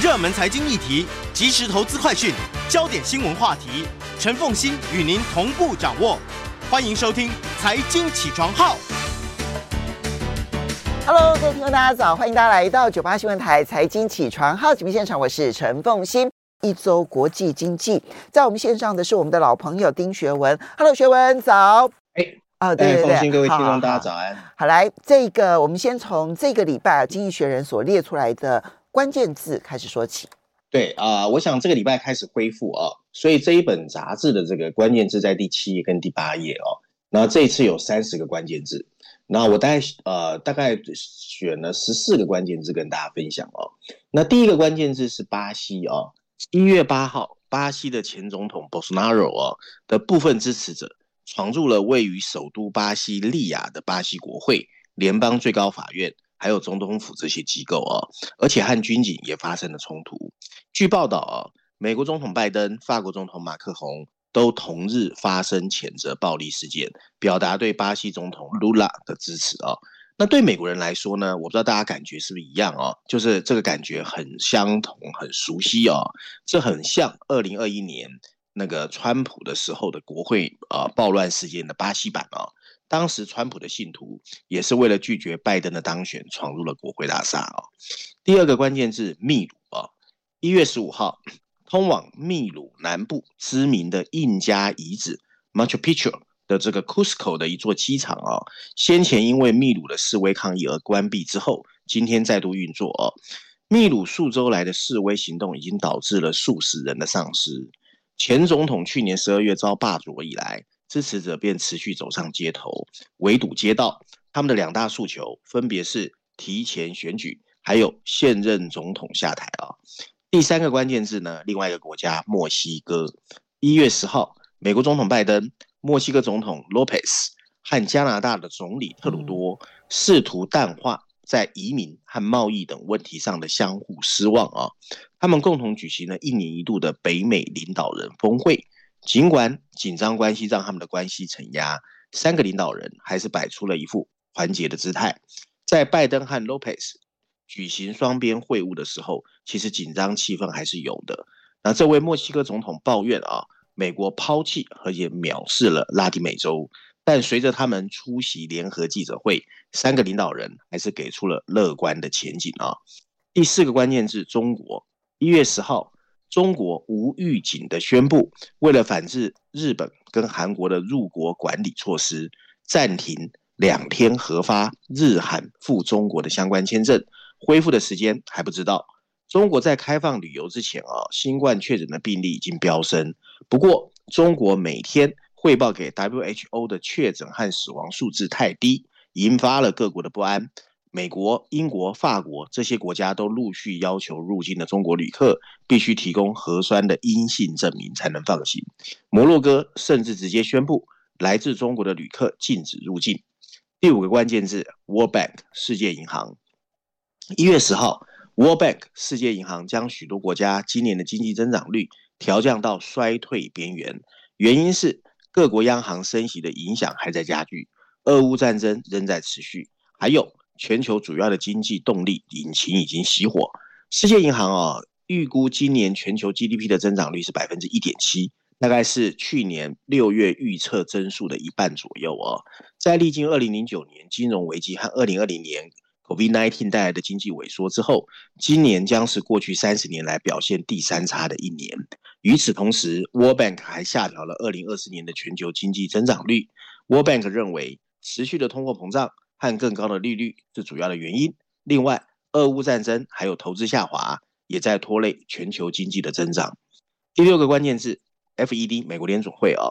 热门财经议题、即时投资快讯、焦点新闻话题，陈凤欣与您同步掌握。欢迎收听《财经起床号》。Hello，各位听众，大家早！欢迎大家来到九八新闻台《财经起床号》节目现场，我是陈凤欣。一周国际经济，在我们线上的是我们的老朋友丁学文。Hello，学文早。哎，啊，对对对，各位听众，大家早安。好，来，这个我们先从这个礼拜《经济学人》所列出来的。关键字开始说起，对啊、我想这个礼拜开始恢复啊，所以这一本杂志的这个关键字在第七页跟第八页哦。那这一次有三十个关键字，那我大概呃大概选了十四个关键字跟大家分享哦。那第一个关键字是巴西哦，一月八号，巴西的前总统 Bolsonaro 哦的部分支持者闯入了位于首都巴西利亚的巴西国会、联邦最高法院。还有总统府这些机构啊，而且和军警也发生了冲突。据报道啊，美国总统拜登、法国总统马克宏都同日发生谴责暴力事件，表达对巴西总统卢拉的支持啊。那对美国人来说呢，我不知道大家感觉是不是一样啊？就是这个感觉很相同、很熟悉啊。这很像二零二一年那个川普的时候的国会啊暴乱事件的巴西版啊。当时，川普的信徒也是为了拒绝拜登的当选，闯入了国会大厦啊。第二个关键字秘鲁啊，一月十五号，通往秘鲁南部知名的印加遗址 Machu Picchu 的这个 Cusco 的一座机场啊，先前因为秘鲁的示威抗议而关闭之后，今天再度运作啊。秘鲁数周来的示威行动已经导致了数十人的丧失。前总统去年十二月遭罢黜以来，支持者便持续走上街头，围堵街道。他们的两大诉求分别是提前选举，还有现任总统下台啊。第三个关键字呢，另外一个国家墨西哥。一月十号，美国总统拜登、墨西哥总统洛佩斯和加拿大的总理特鲁多试图淡化在移民和贸易等问题上的相互失望啊。他们共同举行了一年一度的北美领导人峰会。尽管紧张关系让他们的关系承压，三个领导人还是摆出了一副团结的姿态。在拜登和洛佩斯举行双边会晤的时候，其实紧张气氛还是有的。那这位墨西哥总统抱怨啊，美国抛弃和也藐视了拉丁美洲。但随着他们出席联合记者会，三个领导人还是给出了乐观的前景啊。第四个关键字：中国。一月十号。中国无预警的宣布，为了反制日本跟韩国的入国管理措施，暂停两天核发日韩赴中国的相关签证，恢复的时间还不知道。中国在开放旅游之前啊，新冠确诊的病例已经飙升。不过，中国每天汇报给 WHO 的确诊和死亡数字太低，引发了各国的不安。美国、英国、法国这些国家都陆续要求入境的中国旅客必须提供核酸的阴性证明才能放行。摩洛哥甚至直接宣布，来自中国的旅客禁止入境。第五个关键字：World Bank 世界银行。一月十号，World Bank 世界银行将许多国家今年的经济增长率调降到衰退边缘，原因是各国央行升息的影响还在加剧，俄乌战争仍在持续，还有。全球主要的经济动力引擎已经熄火。世界银行啊，预估今年全球 GDP 的增长率是百分之一点七，大概是去年六月预测增速的一半左右哦。在历经二零零九年金融危机和二零二零年 COVID-19 带来的经济萎缩之后，今年将是过去三十年来表现第三差的一年。与此同时，World Bank 还下调了二零二四年的全球经济增长率。World Bank 认为，持续的通货膨胀。和更高的利率是主要的原因。另外，俄乌战争还有投资下滑，也在拖累全球经济的增长。第六个关键字，FED 美国联总会啊，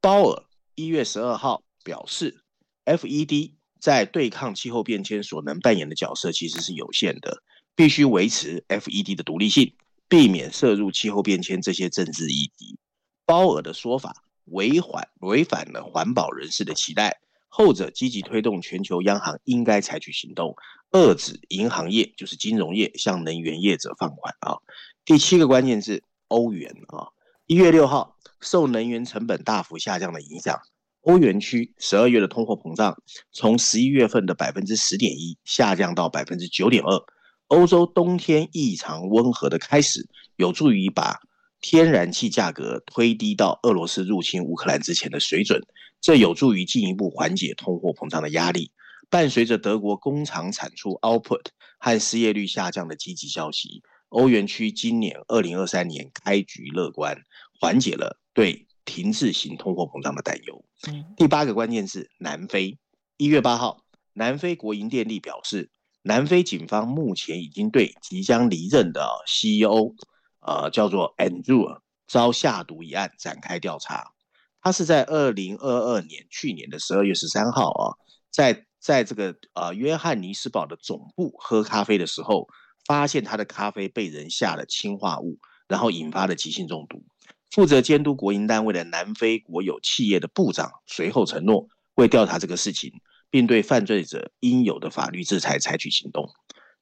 鲍尔一月十二号表示，FED 在对抗气候变迁所能扮演的角色其实是有限的，必须维持 FED 的独立性，避免涉入气候变迁这些政治议题。鲍尔的说法违反违反了环保人士的期待。后者积极推动全球央行应该采取行动，遏制银行业就是金融业向能源业者放款啊。第七个关键字欧元啊，一月六号受能源成本大幅下降的影响，欧元区十二月的通货膨胀从十一月份的百分之十点一下降到百分之九点二，欧洲冬天异常温和的开始，有助于把天然气价格推低到俄罗斯入侵乌克兰之前的水准，这有助于进一步缓解通货膨胀的压力。伴随着德国工厂产出 output 和失业率下降的积极消息，欧元区今年二零二三年开局乐观，缓解了对停滞型通货膨胀的担忧。第八个关键是：南非。一月八号，南非国营电力表示。南非警方目前已经对即将离任的 CEO，呃，叫做 Andrew 遭下毒一案展开调查。他是在二零二二年去年的十二月十三号啊，在在这个呃约翰尼斯堡的总部喝咖啡的时候，发现他的咖啡被人下了氰化物，然后引发了急性中毒。负责监督国营单位的南非国有企业的部长随后承诺会调查这个事情。并对犯罪者应有的法律制裁采取行动。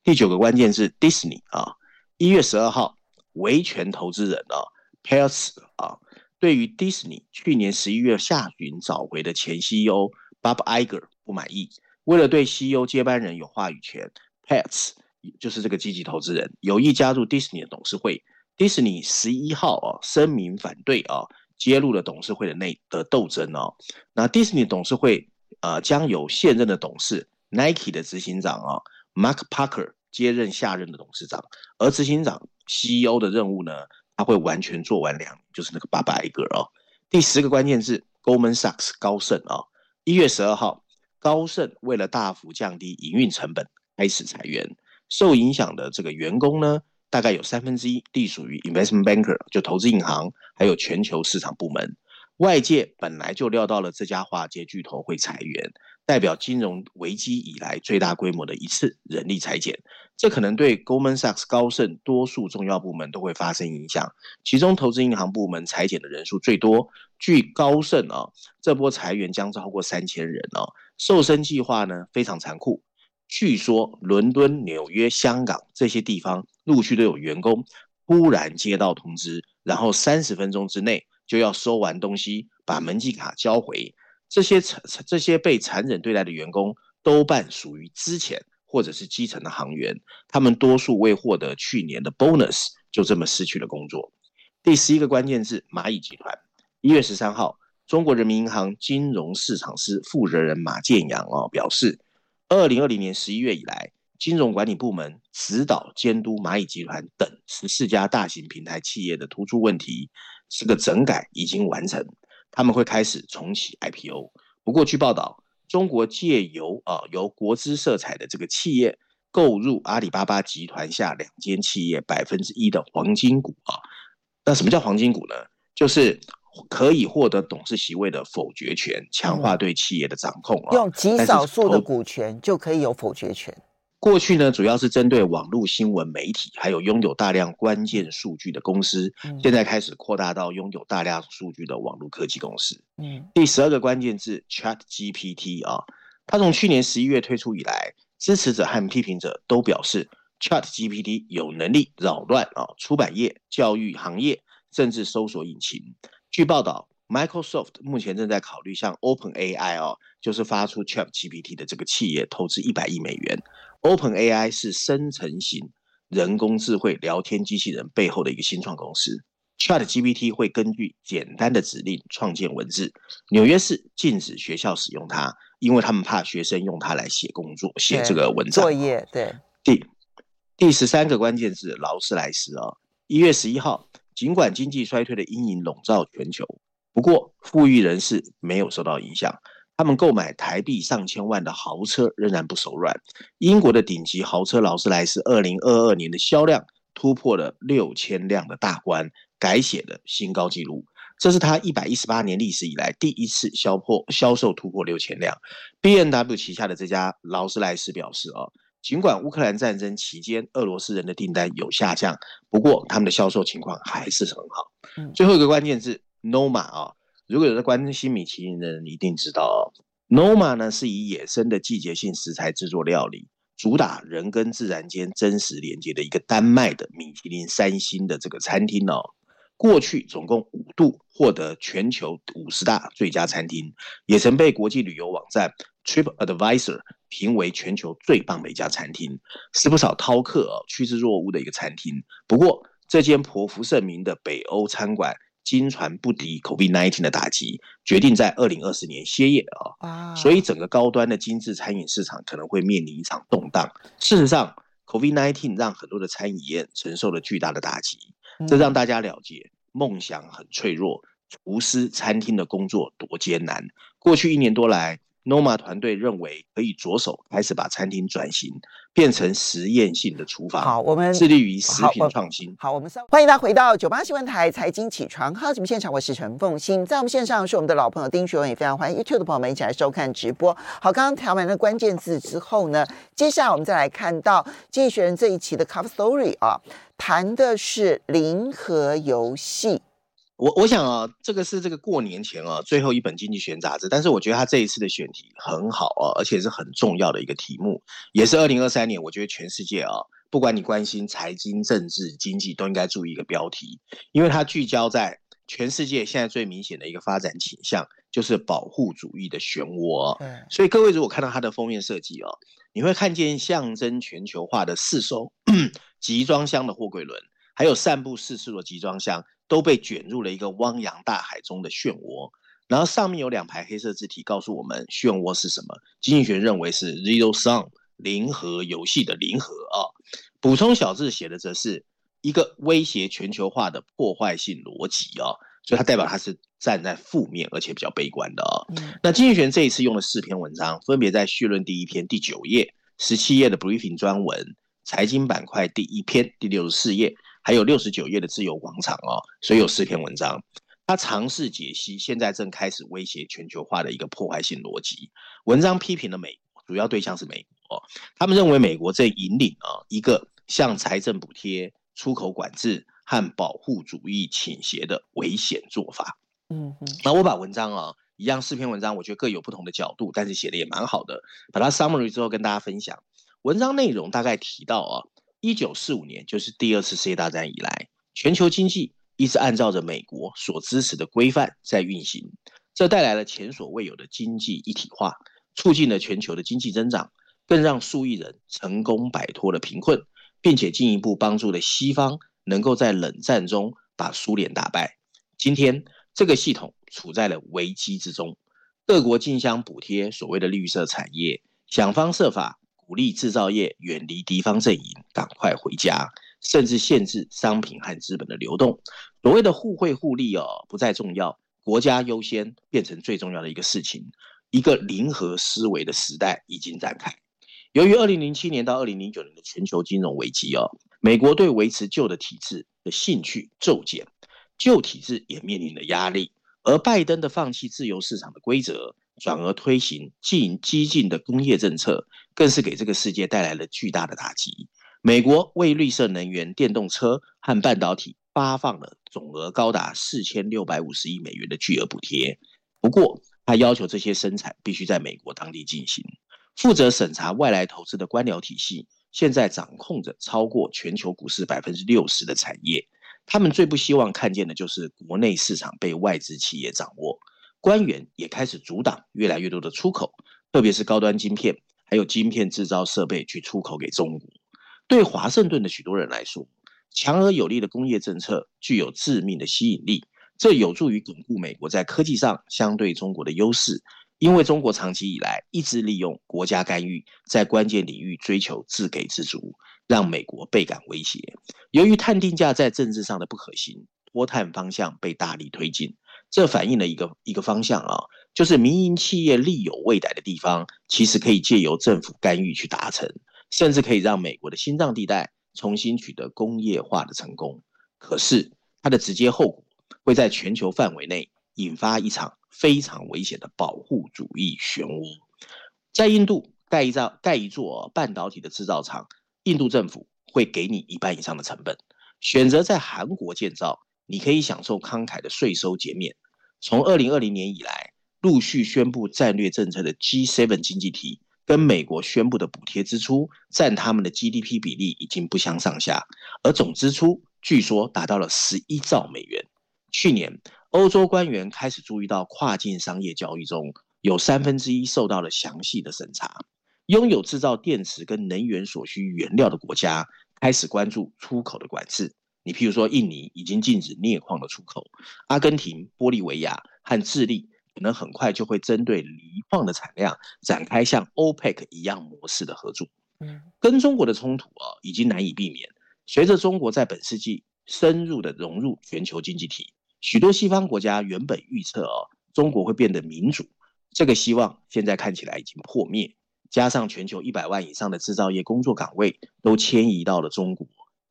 第九个关键是 Disney 啊，一月十二号，维权投资人啊 Paris 啊，对于 Disney 去年十一月下旬找回的前 CEO Bob Iger 不满意，为了对 CEO 接班人有话语权，Paris 就是这个积极投资人有意加入 Disney 的董事会。Disney 十一号啊声明反对啊，揭露了董事会的内的斗争哦。那 Disney 董事会。呃，将由现任的董事 Nike 的执行长啊、Mark Parker 接任下任的董事长，而执行长 CEO 的任务呢，他会完全做完两，就是那个 Bob Iger 哦。第十个关键字 Goldman Sachs 高盛啊、哦，一月十二号，高盛为了大幅降低营运成本，开始裁员，受影响的这个员工呢，大概有三分之一隶属于 Investment Banker，就投资银行，还有全球市场部门。外界本来就料到了这家华尔街巨头会裁员，代表金融危机以来最大规模的一次人力裁减，这可能对 Goldman Sachs 高盛多数重要部门都会发生影响。其中投资银行部门裁减的人数最多，据高盛啊，这波裁员将超过三千人哦。瘦身计划呢非常残酷，据说伦敦、纽约、香港这些地方陆续都有员工突然接到通知，然后三十分钟之内。就要收完东西，把门禁卡交回。这些这些被残忍对待的员工，多半属于之前或者是基层的行员，他们多数未获得去年的 bonus，就这么失去了工作。第十一个关键字：蚂蚁集团。一月十三号，中国人民银行金融市场司负责人马建阳哦表示，二零二零年十一月以来，金融管理部门指导监督蚂蚁集团等十四家大型平台企业的突出问题。这个整改已经完成，他们会开始重启 IPO。不过，据报道，中国借由啊由国资色彩的这个企业购入阿里巴巴集团下两间企业百分之一的黄金股啊。那什么叫黄金股呢？就是可以获得董事席位的否决权，强化对企业的掌控啊。用极少数的股权就可以有否决权。过去呢，主要是针对网络新闻媒体，还有拥有大量关键数据的公司。现在开始扩大到拥有大量数据的网络科技公司。嗯，第十二个关键字 ChatGPT 啊，它从去年十一月推出以来，支持者和批评者都表示 ChatGPT 有能力扰乱啊出版业、教育行业，甚至搜索引擎。据报道，Microsoft 目前正在考虑向 OpenAI 啊，就是发出 ChatGPT 的这个企业投资一百亿美元。OpenAI 是生成型人工智慧聊天机器人背后的一个新创公司。ChatGPT 会根据简单的指令创建文字。纽约市禁止学校使用它，因为他们怕学生用它来写工作、写这个文章。作业对。第第十三个关键字劳斯莱斯啊，一月十一号，尽管经济衰退的阴影笼罩全球，不过富裕人士没有受到影响。他们购买台币上千万的豪车仍然不手软。英国的顶级豪车劳斯莱斯，二零二二年的销量突破了六千辆的大关，改写了新高纪录。这是他一百一十八年历史以来第一次销破销售突破六千辆。B N W 旗下的这家劳斯莱斯表示：“啊，尽管乌克兰战争期间俄罗斯人的订单有下降，不过他们的销售情况还是很好。”最后一个关键字：Noma 啊。如果有在关心米其林的人，一定知道哦。Noma 呢是以野生的季节性食材制作料理，主打人跟自然间真实连接的一个丹麦的米其林三星的这个餐厅哦。过去总共五度获得全球五十大最佳餐厅，也曾被国际旅游网站 TripAdvisor 评为全球最棒的一家餐厅，是不少饕客趋之若鹜的一个餐厅。不过，这间颇负盛名的北欧餐馆，经传不敌 COVID-19 的打击，决定在二零二四年歇业啊。所以，整个高端的精致餐饮市场可能会面临一场动荡。事实上，COVID-19 让很多的餐饮业承受了巨大的打击，这让大家了解梦想很脆弱，厨师餐厅的工作多艰难。过去一年多来，Noma 团队认为可以着手开始把餐厅转型，变成实验性的厨房。好，我们致力于食品创新。好，我们欢迎大家回到九八新闻台财经起床号节目现场，我是陈凤欣，在我们线上是我们的老朋友丁学文，也非常欢迎 YouTube 的朋友们一起来收看直播。好，刚刚调完了关键字之后呢，接下来我们再来看到《经济学人》这一期的 Cover Story 啊，谈的是零和游戏。我我想啊，这个是这个过年前啊最后一本《经济学人》杂志，但是我觉得他这一次的选题很好啊，而且是很重要的一个题目，也是二零二三年我觉得全世界啊，不管你关心财经、政治、经济，都应该注意一个标题，因为它聚焦在全世界现在最明显的一个发展倾向，就是保护主义的漩涡。嗯，所以各位如果看到它的封面设计哦，你会看见象征全球化的四艘 集装箱的货柜轮，还有散布四处的集装箱。都被卷入了一个汪洋大海中的漩涡，然后上面有两排黑色字体告诉我们漩涡是什么。经济学认为是 Zero Sum 零和游戏的零和啊。补充小字写的则是一个威胁全球化的破坏性逻辑啊，所以它代表它是站在负面而且比较悲观的啊。嗯、那经济学这一次用了四篇文章，分别在序论第一篇第九页、十七页的 Briefing 专文、财经板块第一篇第六十四页。还有六十九页的自由广场哦，所以有四篇文章，他尝试解析现在正开始威胁全球化的一个破坏性逻辑。文章批评了美国，主要对象是美国，他们认为美国正引领啊一个向财政补贴、出口管制和保护主义倾斜的危险做法。嗯嗯，那我把文章啊一样四篇文章，我觉得各有不同的角度，但是写的也蛮好的，把它 summary 之后跟大家分享。文章内容大概提到啊。一九四五年，就是第二次世界大战以来，全球经济一直按照着美国所支持的规范在运行，这带来了前所未有的经济一体化，促进了全球的经济增长，更让数亿人成功摆脱了贫困，并且进一步帮助了西方能够在冷战中把苏联打败。今天，这个系统处在了危机之中，各国竞相补贴所谓的绿色产业，想方设法。鼓励制造业远离敌方阵营，赶快回家，甚至限制商品和资本的流动。所谓的互惠互利哦，不再重要，国家优先变成最重要的一个事情。一个零和思维的时代已经展开。由于二零零七年到二零零九年的全球金融危机哦，美国对维持旧的体制的兴趣骤减，旧体制也面临了压力。而拜登的放弃自由市场的规则。转而推行进激进的工业政策，更是给这个世界带来了巨大的打击。美国为绿色能源、电动车和半导体发放了总额高达四千六百五十亿美元的巨额补贴。不过，他要求这些生产必须在美国当地进行。负责审查外来投资的官僚体系，现在掌控着超过全球股市百分之六十的产业。他们最不希望看见的就是国内市场被外资企业掌握。官员也开始阻挡越来越多的出口，特别是高端晶片，还有晶片制造设备去出口给中国。对华盛顿的许多人来说，强而有力的工业政策具有致命的吸引力，这有助于巩固美国在科技上相对中国的优势。因为中国长期以来一直利用国家干预，在关键领域追求自给自足，让美国倍感威胁。由于碳定价在政治上的不可行，脱碳方向被大力推进。这反映了一个一个方向啊，就是民营企业力有未逮的地方，其实可以借由政府干预去达成，甚至可以让美国的心脏地带重新取得工业化的成功。可是它的直接后果会在全球范围内引发一场非常危险的保护主义漩涡。在印度盖一造盖一座半导体的制造厂，印度政府会给你一半以上的成本；选择在韩国建造。你可以享受慷慨的税收减免。从二零二零年以来，陆续宣布战略政策的 G7 经济体，跟美国宣布的补贴支出占他们的 GDP 比例已经不相上下，而总支出据说达到了十一兆美元。去年，欧洲官员开始注意到跨境商业交易中有三分之一受到了详细的审查。拥有制造电池跟能源所需原料的国家开始关注出口的管制。你譬如说，印尼已经禁止镍矿的出口，阿根廷、玻利维亚和智利可能很快就会针对锂矿的产量展开像 OPEC 一样模式的合作。嗯跟中国的冲突啊，已经难以避免。随着中国在本世纪深入的融入全球经济体，许多西方国家原本预测哦，中国会变得民主，这个希望现在看起来已经破灭。加上全球一百万以上的制造业工作岗位都迁移到了中国，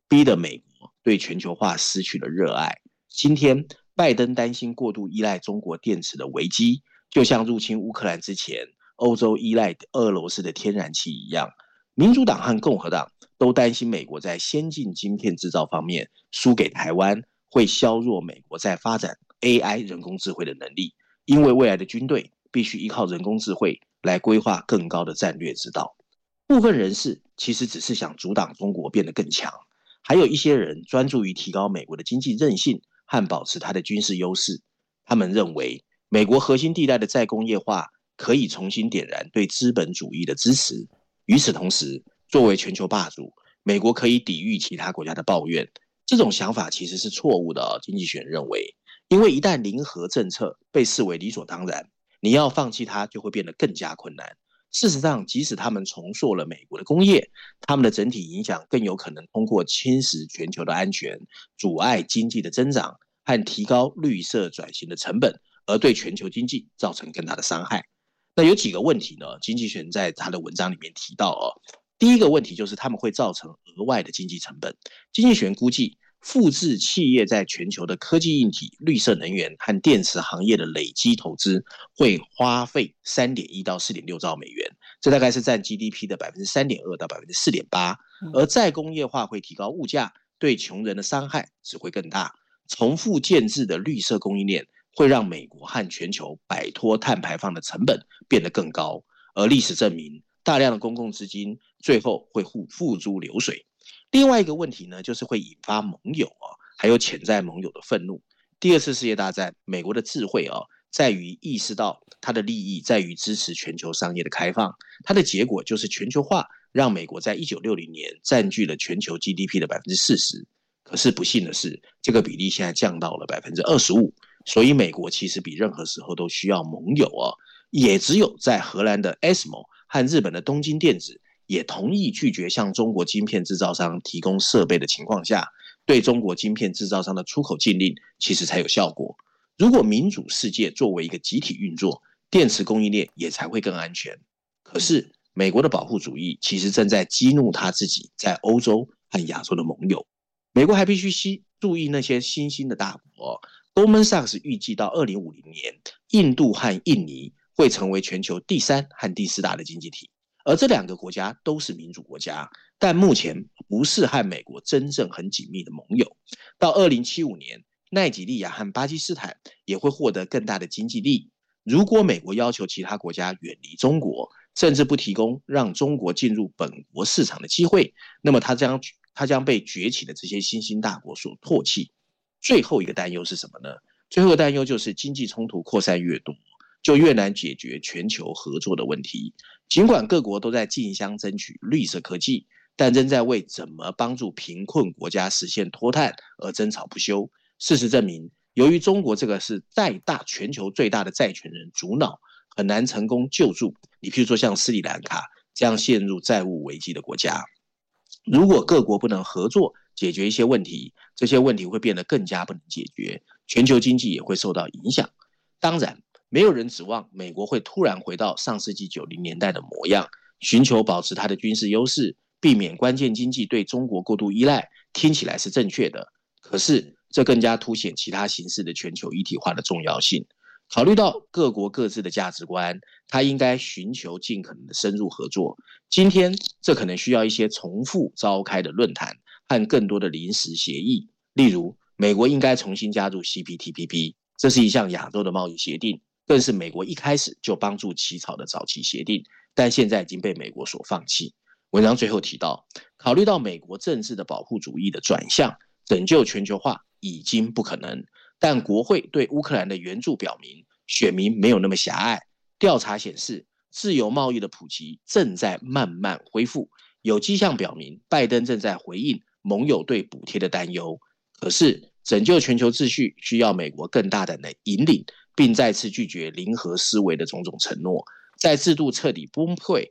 逼得美国对全球化失去了热爱。今天，拜登担心过度依赖中国电池的危机，就像入侵乌克兰之前，欧洲依赖俄罗斯的天然气一样。民主党和共和党都担心美国在先进晶片制造方面输给台湾，会削弱美国在发展 AI 人工智慧的能力。因为未来的军队必须依靠人工智慧来规划更高的战略之道。部分人士其实只是想阻挡中国变得更强，还有一些人专注于提高美国的经济韧性和保持它的军事优势。他们认为，美国核心地带的再工业化可以重新点燃对资本主义的支持。与此同时，作为全球霸主，美国可以抵御其他国家的抱怨。这种想法其实是错误的哦。经济学人认为，因为一旦零和政策被视为理所当然，你要放弃它就会变得更加困难。事实上，即使他们重塑了美国的工业，他们的整体影响更有可能通过侵蚀全球的安全、阻碍经济的增长和提高绿色转型的成本，而对全球经济造成更大的伤害。那有几个问题呢？经济学在他的文章里面提到哦，第一个问题就是他们会造成额外的经济成本。经济学估计，复制企业在全球的科技硬体、绿色能源和电池行业的累积投资会花费三点一到四点六兆美元，这大概是占 GDP 的百分之三点二到百分之四点八。而再工业化会提高物价，对穷人的伤害只会更大。重复建制的绿色供应链。会让美国和全球摆脱碳排放的成本变得更高，而历史证明，大量的公共资金最后会付付诸流水。另外一个问题呢，就是会引发盟友啊，还有潜在盟友的愤怒。第二次世界大战，美国的智慧啊，在于意识到它的利益在于支持全球商业的开放，它的结果就是全球化让美国在一九六零年占据了全球 GDP 的百分之四十。可是不幸的是，这个比例现在降到了百分之二十五。所以，美国其实比任何时候都需要盟友哦。也只有在荷兰的 ASML 和日本的东京电子也同意拒绝向中国晶片制造商提供设备的情况下，对中国晶片制造商的出口禁令其实才有效果。如果民主世界作为一个集体运作，电池供应链也才会更安全。可是，美国的保护主义其实正在激怒他自己在欧洲和亚洲的盟友。美国还必须吸注意那些新兴的大国。Goldman Sachs 预计到二零五零年，印度和印尼会成为全球第三和第四大的经济体，而这两个国家都是民主国家，但目前不是和美国真正很紧密的盟友。到二零七五年，奈及利亚和巴基斯坦也会获得更大的经济利益。如果美国要求其他国家远离中国，甚至不提供让中国进入本国市场的机会，那么它将它将被崛起的这些新兴大国所唾弃。最后一个担忧是什么呢？最后一个担忧就是经济冲突扩散越多，就越难解决全球合作的问题。尽管各国都在竞相争取绿色科技，但仍在为怎么帮助贫困国家实现脱碳而争吵不休。事实证明，由于中国这个是再大全球最大的债权人主脑，很难成功救助你。譬如说像斯里兰卡这样陷入债务危机的国家，如果各国不能合作，解决一些问题，这些问题会变得更加不能解决，全球经济也会受到影响。当然，没有人指望美国会突然回到上世纪九零年代的模样，寻求保持它的军事优势，避免关键经济对中国过度依赖。听起来是正确的，可是这更加凸显其他形式的全球一体化的重要性。考虑到各国各自的价值观，它应该寻求尽可能的深入合作。今天，这可能需要一些重复召开的论坛。和更多的临时协议，例如美国应该重新加入 CPTPP，这是一项亚洲的贸易协定，更是美国一开始就帮助起草的早期协定，但现在已经被美国所放弃。文章最后提到，考虑到美国政治的保护主义的转向，拯救全球化已经不可能。但国会对乌克兰的援助表明，选民没有那么狭隘。调查显示，自由贸易的普及正在慢慢恢复，有迹象表明，拜登正在回应盟友对补贴的担忧。可是，拯救全球秩序需要美国更大胆的引领，并再次拒绝零和思维的种种承诺。在制度彻底崩溃、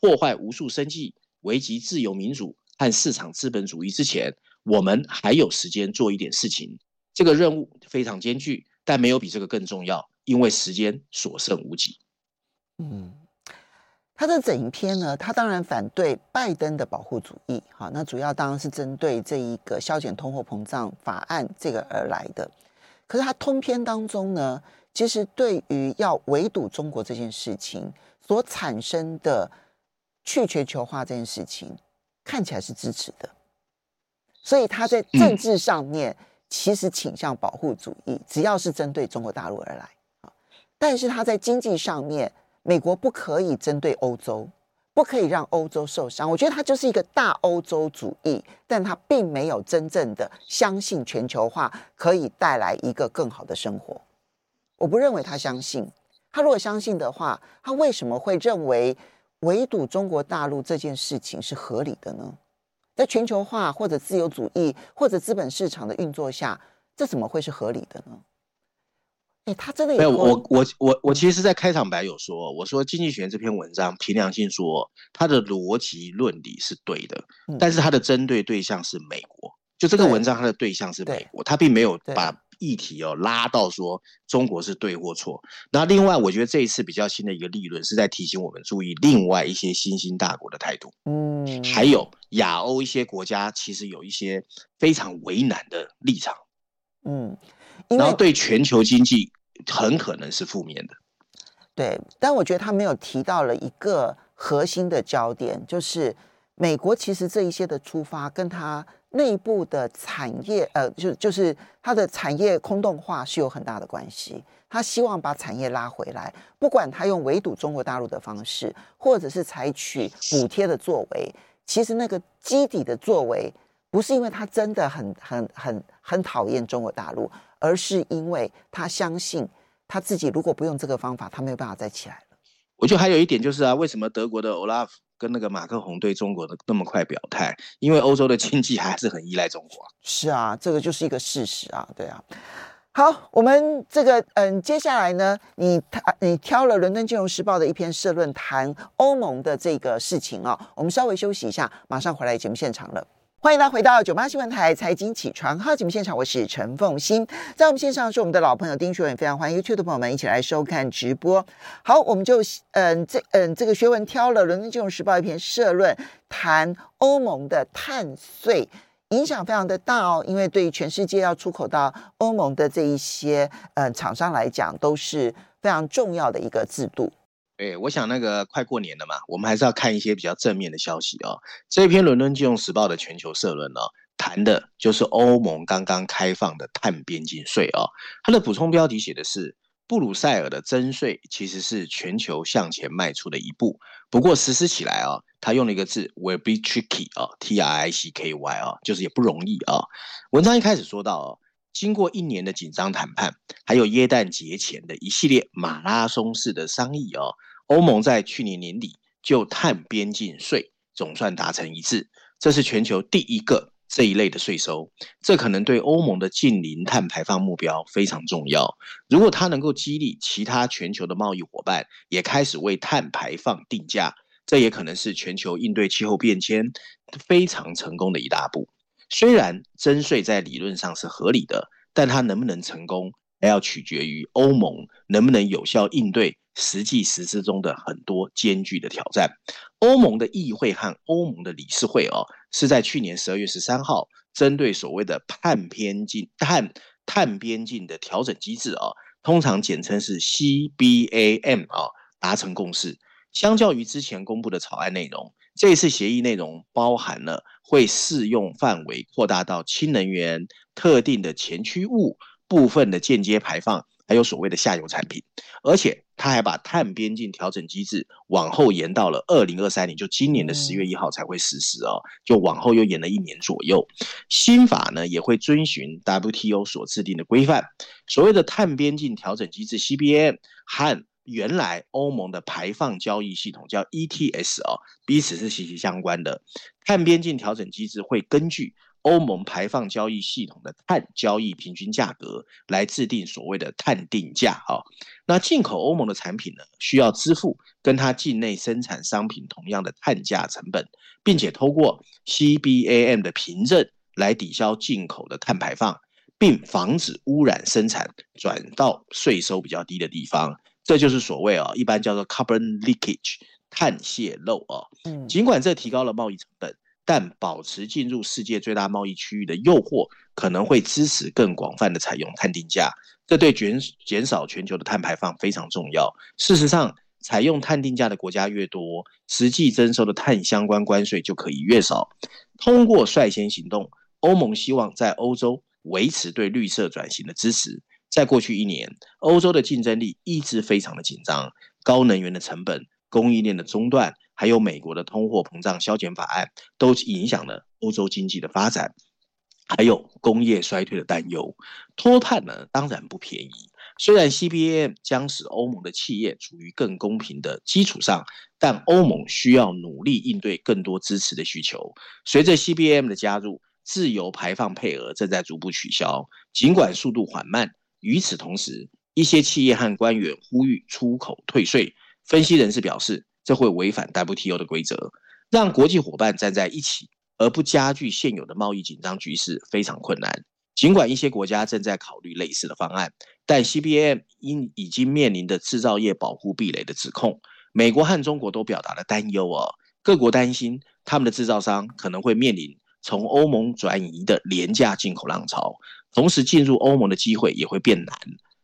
破坏无数生计、危及自由民主和市场资本主义之前，我们还有时间做一点事情。这个任务非常艰巨，但没有比这个更重要，因为时间所剩无几。嗯，他的整篇呢，他当然反对拜登的保护主义，好，那主要当然是针对这一个削减通货膨胀法案这个而来的。可是他通篇当中呢，其实对于要围堵中国这件事情所产生的去全球化这件事情，看起来是支持的。所以他在政治上面其实倾向保护主义，只要是针对中国大陆而来啊。但是他在经济上面。美国不可以针对欧洲，不可以让欧洲受伤。我觉得他就是一个大欧洲主义，但他并没有真正的相信全球化可以带来一个更好的生活。我不认为他相信。他如果相信的话，他为什么会认为围堵中国大陆这件事情是合理的呢？在全球化或者自由主义或者资本市场的运作下，这怎么会是合理的呢？欸、他真的有没有我我我我其实，在开场白有说，我说《经济学人》这篇文章凭良心说，他的逻辑论理是对的，嗯、但是他的针对对象是美国。就这个文章，它的对象是美国，他并没有把议题哦拉到说中国是对或错。那另外，我觉得这一次比较新的一个立论是在提醒我们注意另外一些新兴大国的态度。嗯，还有亚欧一些国家其实有一些非常为难的立场。嗯，然后对全球经济。很可能是负面的，对，但我觉得他没有提到了一个核心的焦点，就是美国其实这一些的出发跟他内部的产业，呃，就就是他的产业空洞化是有很大的关系。他希望把产业拉回来，不管他用围堵中国大陆的方式，或者是采取补贴的作为，其实那个基底的作为不是因为他真的很很很很讨厌中国大陆。而是因为他相信他自己，如果不用这个方法，他没有办法再起来了。我觉得还有一点就是啊，为什么德国的 Olaf 跟那个马克宏对中国的那么快表态？因为欧洲的经济还是很依赖中国。是啊，这个就是一个事实啊，对啊。好，我们这个嗯，接下来呢，你他你挑了《伦敦金融时报》的一篇社论谈欧盟的这个事情啊，我们稍微休息一下，马上回来节目现场了。欢迎大家回到九八新闻台财经起床号节目现场，我是陈凤欣，在我们线上是我们的老朋友丁学文，非常欢迎 YouTube 的朋友们一起来收看直播。好，我们就嗯这嗯这个学文挑了《伦敦金融时报》一篇社论，谈欧盟的碳税影响非常的大哦，因为对于全世界要出口到欧盟的这一些嗯厂商来讲，都是非常重要的一个制度。哎，我想那个快过年了嘛，我们还是要看一些比较正面的消息哦。这篇《伦敦金融时报》的全球社论呢、哦，谈的就是欧盟刚刚开放的碳边境税哦。它的补充标题写的是：布鲁塞尔的征税其实是全球向前迈出的一步，不过实施起来啊、哦，他用了一个字，will be tricky、哦，T R I C K Y、哦，就是也不容易、哦。文章一开始说到哦。经过一年的紧张谈判，还有耶诞节前的一系列马拉松式的商议哦，欧盟在去年年底就碳边境税总算达成一致，这是全球第一个这一类的税收，这可能对欧盟的近零碳排放目标非常重要。如果它能够激励其他全球的贸易伙伴也开始为碳排放定价，这也可能是全球应对气候变迁非常成功的一大步。虽然征税在理论上是合理的，但它能不能成功，还要取决于欧盟能不能有效应对实际实施中的很多艰巨的挑战。欧盟的议会和欧盟的理事会哦，是在去年十二月十三号，针对所谓的碳边境碳碳边境的调整机制哦，通常简称是 CBAM 啊，达成共识。相较于之前公布的草案内容，这次协议内容包含了会适用范围扩大到氢能源、特定的前驱物、部分的间接排放，还有所谓的下游产品。而且，他还把碳边境调整机制往后延到了二零二三年，就今年的十月一号才会实施哦，就往后又延了一年左右。新法呢也会遵循 WTO 所制定的规范，所谓的碳边境调整机制 CBM 和原来欧盟的排放交易系统叫 ETS 哦，彼此是息息相关的。碳边境调整机制会根据欧盟排放交易系统的碳交易平均价格来制定所谓的碳定价哦。那进口欧盟的产品呢，需要支付跟它境内生产商品同样的碳价成本，并且透过 CBAM 的凭证来抵消进口的碳排放，并防止污染生产转到税收比较低的地方。这就是所谓啊，一般叫做 carbon leakage 碳泄漏啊。尽管这提高了贸易成本。但保持进入世界最大贸易区域的诱惑，可能会支持更广泛的采用碳定价，这对减减少全球的碳排放非常重要。事实上，采用碳定价的国家越多，实际征收的碳相关关税就可以越少。通过率先行动，欧盟希望在欧洲维持对绿色转型的支持。在过去一年，欧洲的竞争力一直非常的紧张，高能源的成本、供应链的中断。还有美国的通货膨胀削减法案都影响了欧洲经济的发展，还有工业衰退的担忧。脱碳呢，当然不便宜。虽然 CBAM 将使欧盟的企业处于更公平的基础上，但欧盟需要努力应对更多支持的需求。随着 CBAM 的加入，自由排放配额正在逐步取消，尽管速度缓慢。与此同时，一些企业和官员呼吁出口退税。分析人士表示，这会违反 WTO 的规则，让国际伙伴站在一起，而不加剧现有的贸易紧张局势非常困难。尽管一些国家正在考虑类似的方案，但 CBAM 因已经面临的制造业保护壁垒的指控，美国和中国都表达了担忧哦。各国担心他们的制造商可能会面临从欧盟转移的廉价进口浪潮，同时进入欧盟的机会也会变难。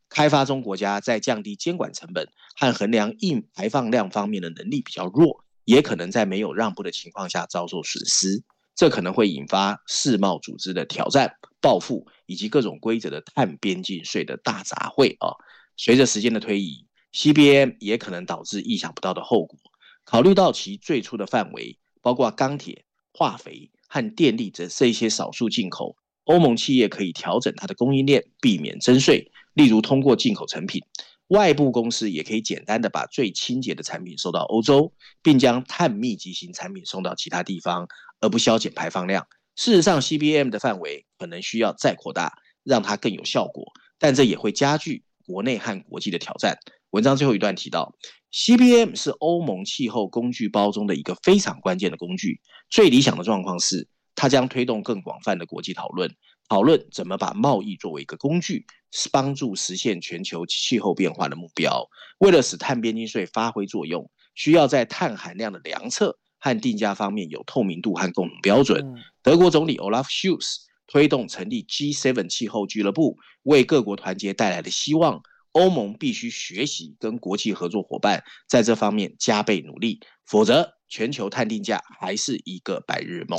开发中国家在降低监管成本和衡量硬排放量方面的能力比较弱，也可能在没有让步的情况下遭受损失。这可能会引发世贸组织的挑战、报复以及各种规则的碳边境税的大杂烩啊！随着时间的推移，CBM 也可能导致意想不到的后果。考虑到其最初的范围，包括钢铁、化肥和电力这这些少数进口，欧盟企业可以调整它的供应链，避免征税。例如，通过进口成品，外部公司也可以简单的把最清洁的产品送到欧洲，并将碳密集型产品送到其他地方，而不削减排放量。事实上，CBM 的范围可能需要再扩大，让它更有效果，但这也会加剧国内和国际的挑战。文章最后一段提到，CBM 是欧盟气候工具包中的一个非常关键的工具。最理想的状况是，它将推动更广泛的国际讨论。讨论怎么把贸易作为一个工具，是帮助实现全球气候变化的目标。为了使碳边境税发挥作用，需要在碳含量的量测和定价方面有透明度和共同标准。德国总理 Olaf Scholz 推动成立 G7 气候俱乐部，为各国团结带来了希望。欧盟必须学习跟国际合作伙伴在这方面加倍努力，否则全球碳定价还是一个白日梦。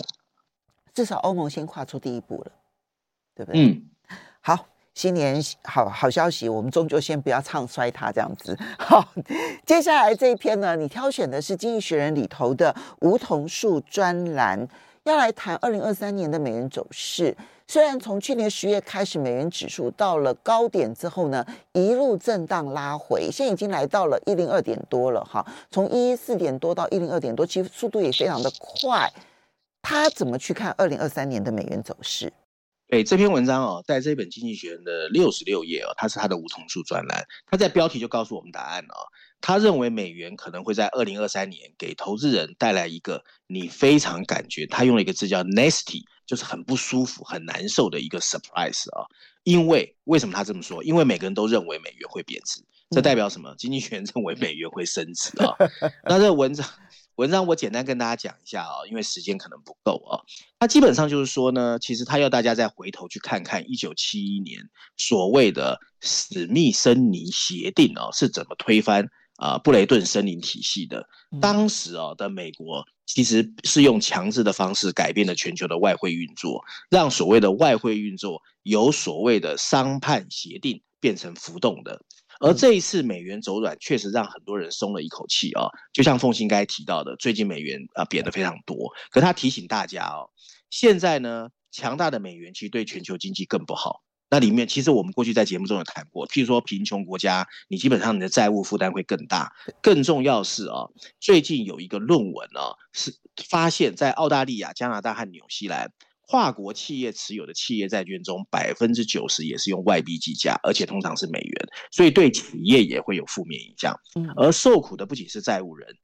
至少欧盟先跨出第一步了。对不对？嗯，好，新年好好消息，我们终究先不要唱衰它这样子。好，接下来这一篇呢，你挑选的是《经济学人》里头的梧桐树专栏，要来谈二零二三年的美元走势。虽然从去年十月开始，美元指数到了高点之后呢，一路震荡拉回，现在已经来到了一零二点多了哈。从一一四点多到一零二点多，其实速度也非常的快。他怎么去看二零二三年的美元走势？哎，这篇文章哦，在这本《经济学人》的六十六页哦，它是他的梧桐树专栏，他在标题就告诉我们答案哦。他认为美元可能会在二零二三年给投资人带来一个你非常感觉，他用了一个字叫 “nasty”，就是很不舒服、很难受的一个 surprise 啊。因为为什么他这么说？因为每个人都认为美元会贬值，这代表什么？经济学人认为美元会升值啊。那这个文章。文章我简单跟大家讲一下啊，因为时间可能不够啊。他基本上就是说呢，其实他要大家再回头去看看一九七一年所谓的史密森尼协定啊，是怎么推翻啊布雷顿森林体系的。当时啊的美国其实是用强制的方式改变了全球的外汇运作，让所谓的外汇运作由所谓的商判协定变成浮动的。而这一次美元走软，确实让很多人松了一口气啊。就像凤馨刚才提到的，最近美元啊贬得非常多。可他提醒大家哦，现在呢，强大的美元其实对全球经济更不好，那里面其实我们过去在节目中有谈过，譬如说贫穷国家，你基本上你的债务负担会更大。更重要是啊，最近有一个论文啊，是发现，在澳大利亚、加拿大和纽西兰跨国企业持有的企业债券中，百分之九十也是用外币计价，而且通常是美元，所以对企业也会有负面影响。而受苦的不仅是债务人。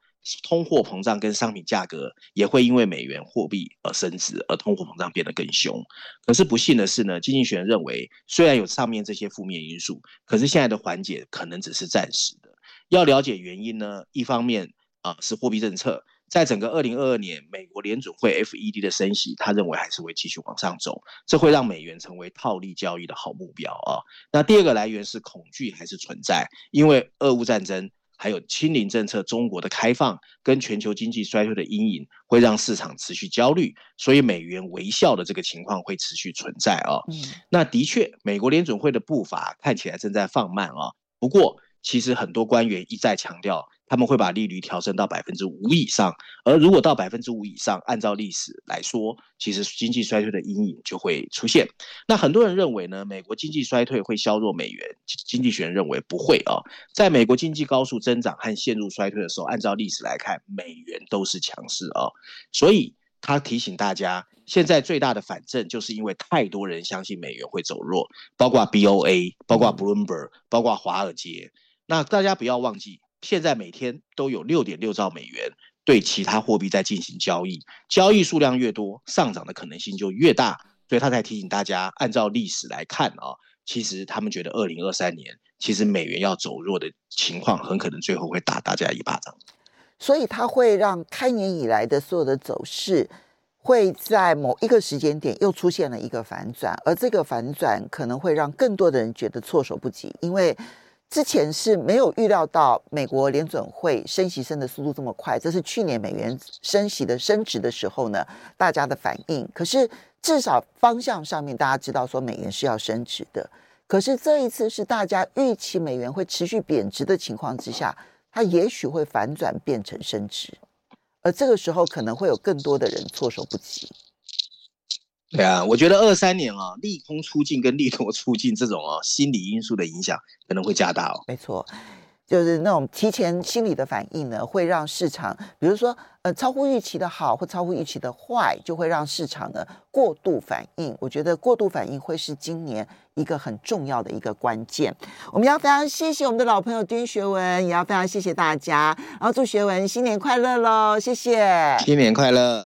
通货膨胀跟商品价格也会因为美元货币而升值，而通货膨胀变得更凶。可是不幸的是呢，经济学人认为，虽然有上面这些负面因素，可是现在的缓解可能只是暂时的。要了解原因呢，一方面啊、呃、是货币政策，在整个二零二二年，美国联准会 FED 的升息，他认为还是会继续往上走，这会让美元成为套利交易的好目标啊。那第二个来源是恐惧还是存在？因为俄乌战争。还有清零政策、中国的开放跟全球经济衰退的阴影，会让市场持续焦虑，所以美元微笑的这个情况会持续存在啊。嗯，那的确，美国联准会的步伐看起来正在放慢啊。不过，其实很多官员一再强调。他们会把利率调升到百分之五以上，而如果到百分之五以上，按照历史来说，其实经济衰退的阴影就会出现。那很多人认为呢，美国经济衰退会削弱美元，经济学人认为不会啊。在美国经济高速增长和陷入衰退的时候，按照历史来看，美元都是强势啊。所以他提醒大家，现在最大的反正就是因为太多人相信美元会走弱，包括 BOA，包括 Bloomberg，包括华尔街。那大家不要忘记。现在每天都有六点六兆美元对其他货币在进行交易，交易数量越多，上涨的可能性就越大，所以他才提醒大家，按照历史来看啊，其实他们觉得二零二三年其实美元要走弱的情况，很可能最后会打大家一巴掌。所以它会让开年以来的所有的走势会在某一个时间点又出现了一个反转，而这个反转可能会让更多的人觉得措手不及，因为。之前是没有预料到美国联准会升息升的速度这么快，这是去年美元升息的升值的时候呢，大家的反应。可是至少方向上面大家知道说美元是要升值的，可是这一次是大家预期美元会持续贬值的情况之下，它也许会反转变成升值，而这个时候可能会有更多的人措手不及。对啊，我觉得二三年啊，利空出尽跟利多出尽这种啊心理因素的影响可能会加大哦。没错，就是那种提前心理的反应呢，会让市场，比如说呃超乎预期的好或超乎预期的坏，就会让市场呢过度反应。我觉得过度反应会是今年一个很重要的一个关键。我们要非常谢谢我们的老朋友丁学文，也要非常谢谢大家，然后祝学文新年快乐喽！谢谢，新年快乐。